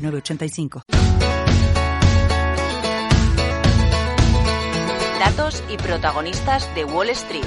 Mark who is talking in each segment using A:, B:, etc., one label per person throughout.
A: 906985.
B: Datos y protagonistas de Wall Street.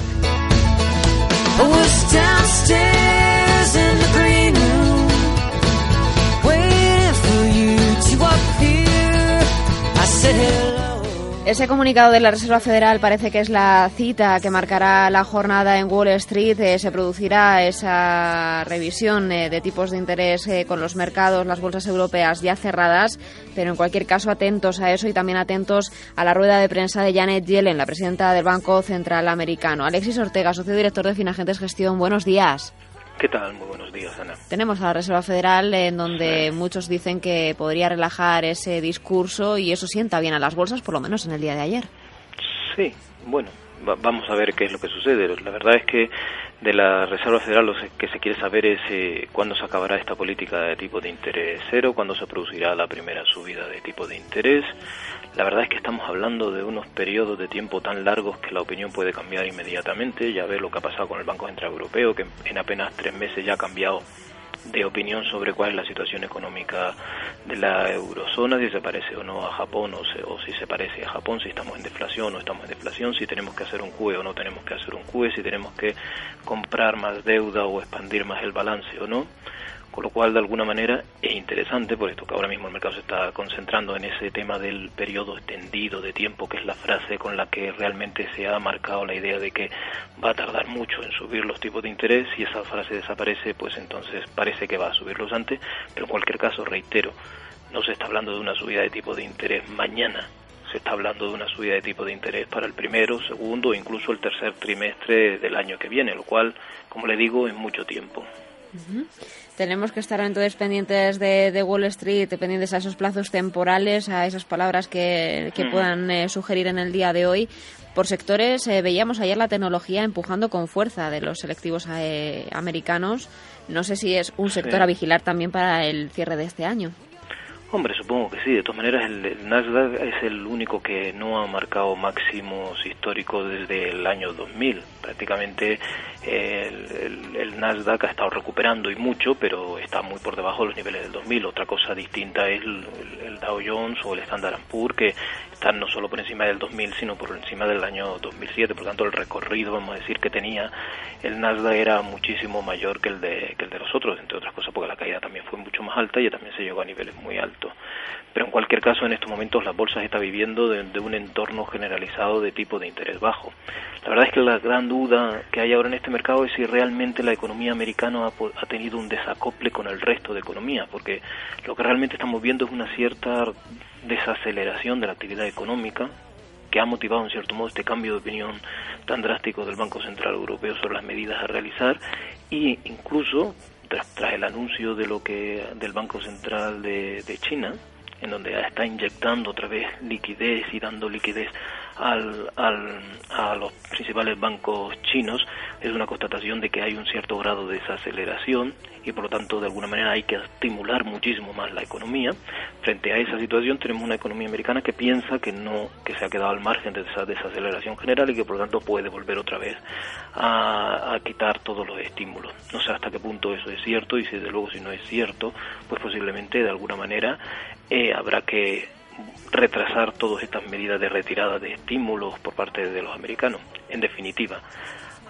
C: Ese comunicado de la Reserva Federal parece que es la cita que marcará la jornada en Wall Street. Eh, se producirá esa revisión eh, de tipos de interés eh, con los mercados, las bolsas europeas ya cerradas, pero en cualquier caso atentos a eso y también atentos a la rueda de prensa de Janet Yellen, la presidenta del Banco Central Americano. Alexis Ortega, socio director de Finagentes Gestión, buenos días.
D: ¿Qué tal? Muy buenos días, Ana.
C: Tenemos a la Reserva Federal en donde muchos dicen que podría relajar ese discurso y eso sienta bien a las bolsas, por lo menos en el día de ayer.
D: Sí, bueno, vamos a ver qué es lo que sucede. La verdad es que de la Reserva Federal lo que se quiere saber es eh, cuándo se acabará esta política de tipo de interés cero, cuándo se producirá la primera subida de tipo de interés. La verdad es que estamos hablando de unos periodos de tiempo tan largos que la opinión puede cambiar inmediatamente. Ya ve lo que ha pasado con el Banco Central Europeo, que en apenas tres meses ya ha cambiado de opinión sobre cuál es la situación económica de la eurozona, si se parece o no a Japón o, o, si se parece a Japón, si estamos en deflación o estamos en deflación, si tenemos que hacer un QE o no tenemos que hacer un QE, si tenemos que comprar más deuda o expandir más el balance o no con lo cual de alguna manera es interesante, por esto que ahora mismo el mercado se está concentrando en ese tema del periodo extendido de tiempo, que es la frase con la que realmente se ha marcado la idea de que va a tardar mucho en subir los tipos de interés, si esa frase desaparece, pues entonces parece que va a subirlos antes, pero en cualquier caso, reitero, no se está hablando de una subida de tipo de interés mañana, se está hablando de una subida de tipo de interés para el primero, segundo o incluso el tercer trimestre del año que viene, lo cual, como le digo, es mucho tiempo.
C: Tenemos que estar entonces pendientes de, Wall Street, pendientes a esos plazos temporales, a esas palabras que, que puedan eh, sugerir en el día de hoy. Por sectores, eh, veíamos ayer la tecnología empujando con fuerza de los selectivos eh, americanos. No sé si es un sector a vigilar también para el cierre de este año.
D: Hombre, supongo que sí. De todas maneras, el, Nasdaq es el único que no ha marcado máximos históricos desde el año 2000. Prácticamente el, Nasdaq ha estado recuperando y mucho, pero está muy por debajo de los niveles del 2000. Otra cosa distinta es el, el Dow Jones o el Standard Poor's, que están no solo por encima del 2000, sino por encima del año 2007. Por tanto, el recorrido, vamos a decir, que tenía el Nasdaq era muchísimo mayor que el de, que el de los otros, entre otras cosas porque la caída también fue mucho más alta y también se llegó a niveles muy altos. Pero en cualquier caso, en estos momentos las bolsas están viviendo de, un entorno generalizado de tipo de interés bajo. La verdad es que la gran duda que hay ahora en este mercado es si realmente la economía americana ha, ha tenido un desacople con el resto de economías, porque lo que realmente estamos viendo es una cierta desaceleración de la actividad económica, que ha motivado en cierto modo este cambio de opinión tan drástico del Banco Central Europeo sobre las medidas a realizar y incluso tras, el anuncio de lo que del Banco Central de, de China, en donde está inyectando otra vez liquidez y dando liquidez al, al, a los principales bancos chinos es una constatación de que hay un cierto grado de desaceleración y por lo tanto de alguna manera hay que estimular muchísimo más la economía. Frente a esa situación tenemos una economía americana que piensa que no que se ha quedado al margen de esa desaceleración general y que por lo tanto puede volver otra vez a, a quitar todos los estímulos. No sé hasta qué punto eso es cierto y si desde luego si no es cierto, pues posiblemente de alguna manera eh, habrá que retrasar todas estas medidas de retirada de estímulos por parte de los americanos. En definitiva,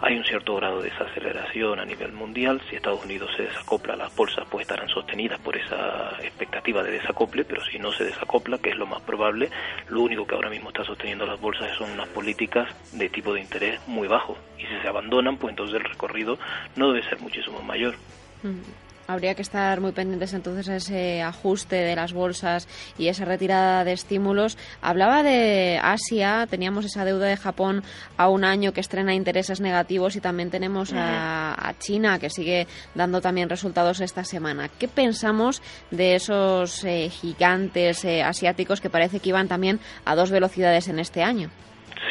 D: hay un cierto grado de desaceleración a nivel mundial. Si Estados Unidos se desacopla, las bolsas pues estarán sostenidas por esa expectativa de desacople, pero si no se desacopla, que es lo más probable, lo único que ahora mismo está sosteniendo las bolsas son unas políticas de tipo de interés muy bajo. Y si se abandonan, pues entonces el recorrido no debe ser muchísimo mayor.
C: Mm. Habría que estar muy pendientes entonces a ese ajuste de las bolsas y esa retirada de estímulos. Hablaba de Asia, teníamos esa deuda de Japón a un año que estrena intereses negativos y también tenemos a, China que sigue dando también resultados esta semana. ¿Qué pensamos de esos eh, gigantes eh, asiáticos que parece que iban también a dos velocidades en este año?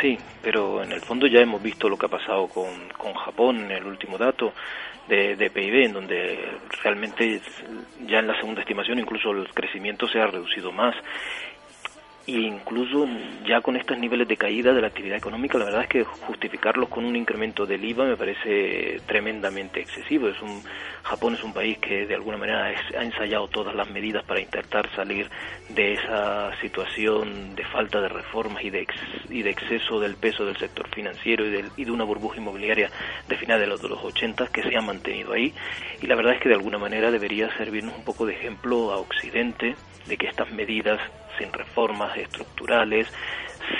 D: Sí, pero en el fondo ya hemos visto lo que ha pasado con, con Japón en el último dato de, de, PIB, en donde realmente ya en la segunda estimación incluso el crecimiento se ha reducido más e incluso ya con estos niveles de caída de la actividad económica, la verdad es que justificarlos con un incremento del IVA me parece tremendamente excesivo. Es un, Japón es un país que de alguna manera ha ensayado todas las medidas para intentar salir de esa situación de falta de reformas y de, y de exceso del peso del sector financiero y, y de una burbuja inmobiliaria de finales de los, de los 80 que se ha mantenido ahí. Y la verdad es que de alguna manera debería servirnos un poco de ejemplo a Occidente de que estas medidas sin reformas estructurales,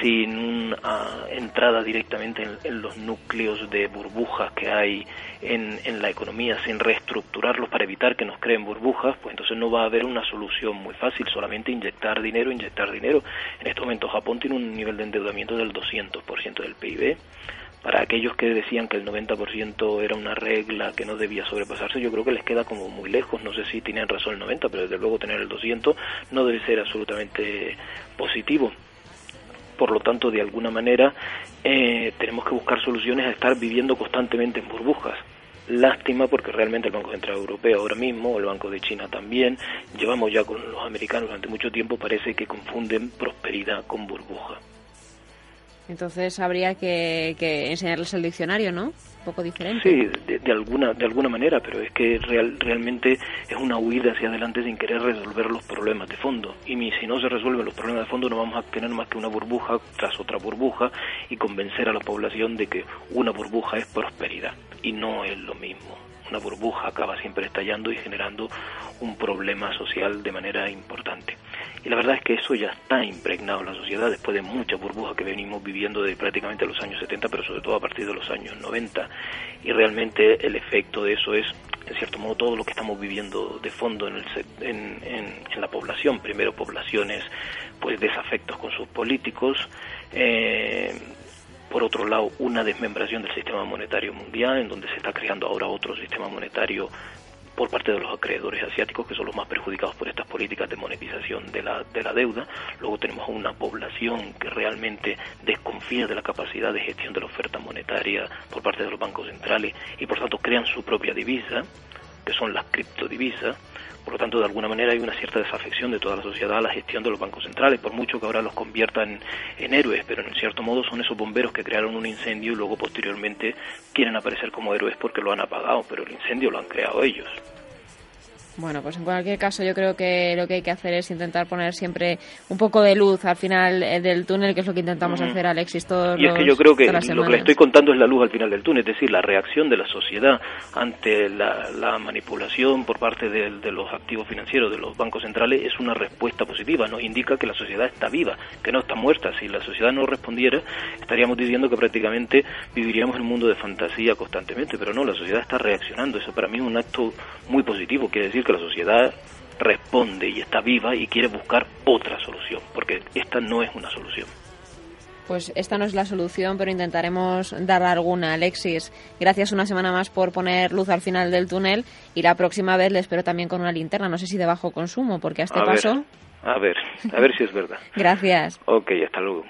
D: sin una entrada directamente en, los núcleos de burbujas que hay en, en, la economía, sin reestructurarlos para evitar que nos creen burbujas, pues entonces no va a haber una solución muy fácil, solamente inyectar dinero, inyectar dinero. En este momento Japón tiene un nivel de endeudamiento del 200% del PIB para aquellos que decían que el 90% era una regla que no debía sobrepasarse, yo creo que les queda como muy lejos. No sé si tienen razón el 90, pero desde luego tener el 200 no debe ser absolutamente positivo. Por lo tanto, de alguna manera, eh, tenemos que buscar soluciones a estar viviendo constantemente en burbujas. Lástima porque realmente el Banco Central Europeo ahora mismo, el Banco de China también, llevamos ya con los americanos durante mucho tiempo, parece que confunden prosperidad con burbuja.
C: Entonces habría que, enseñarles el diccionario, ¿no? Un poco diferente.
D: Sí, de, alguna de alguna manera, pero es que real, realmente es una huida hacia adelante sin querer resolver los problemas de fondo. Y si no se resuelven los problemas de fondo, no vamos a tener más que una burbuja tras otra burbuja y convencer a la población de que una burbuja es prosperidad y no es lo mismo. Una burbuja acaba siempre estallando y generando un problema social de manera importante. Y la verdad es que eso ya está impregnado en la sociedad después de mucha burbuja que venimos viviendo de prácticamente los años 70, pero sobre todo a partir de los años 90. Y realmente el efecto de eso es, en cierto modo, todo lo que estamos viviendo de fondo en, el, en, en, la población. Primero, poblaciones pues desafectos con sus políticos. Eh, por otro lado, una desmembración del sistema monetario mundial, en donde se está creando ahora otro sistema monetario por parte de los acreedores asiáticos, que son los más perjudicados por estas políticas de monetización de la, de la deuda. Luego tenemos una población que realmente desconfía de la capacidad de gestión de la oferta monetaria por parte de los bancos centrales y por tanto crean su propia divisa, que son las criptodivisas por lo tanto, de alguna manera hay una cierta desafección de toda la sociedad a la gestión de los bancos centrales, por mucho que ahora los conviertan en héroes, pero en cierto modo son esos bomberos que crearon un incendio y luego posteriormente quieren aparecer como héroes porque lo han apagado, pero el incendio lo han creado ellos.
C: Bueno, pues en cualquier caso yo creo que lo que hay que hacer es intentar poner siempre un poco de luz al final eh, del túnel, que es lo que intentamos hacer, Alexis, todos
D: Y es que yo creo que lo que le estoy contando es la luz al final del túnel, es decir, la reacción de la sociedad ante la, manipulación por parte de, de, los activos financieros de los bancos centrales es una respuesta positiva, nos indica que la sociedad está viva, que no está muerta. Si la sociedad no respondiera, estaríamos diciendo que prácticamente viviríamos en un mundo de fantasía constantemente, pero no, la sociedad está reaccionando. Eso para mí es un acto muy positivo, quiere decir que la sociedad responde y está viva y quiere buscar otra solución, porque esta no es una solución.
C: Pues esta no es la solución, pero intentaremos dar alguna. Alexis, gracias una semana más por poner luz al final del túnel y la próxima vez le espero también con una linterna, no sé si de bajo consumo, porque a este paso...
D: a ver, a ver si es verdad.
C: gracias.
D: Ok, hasta luego.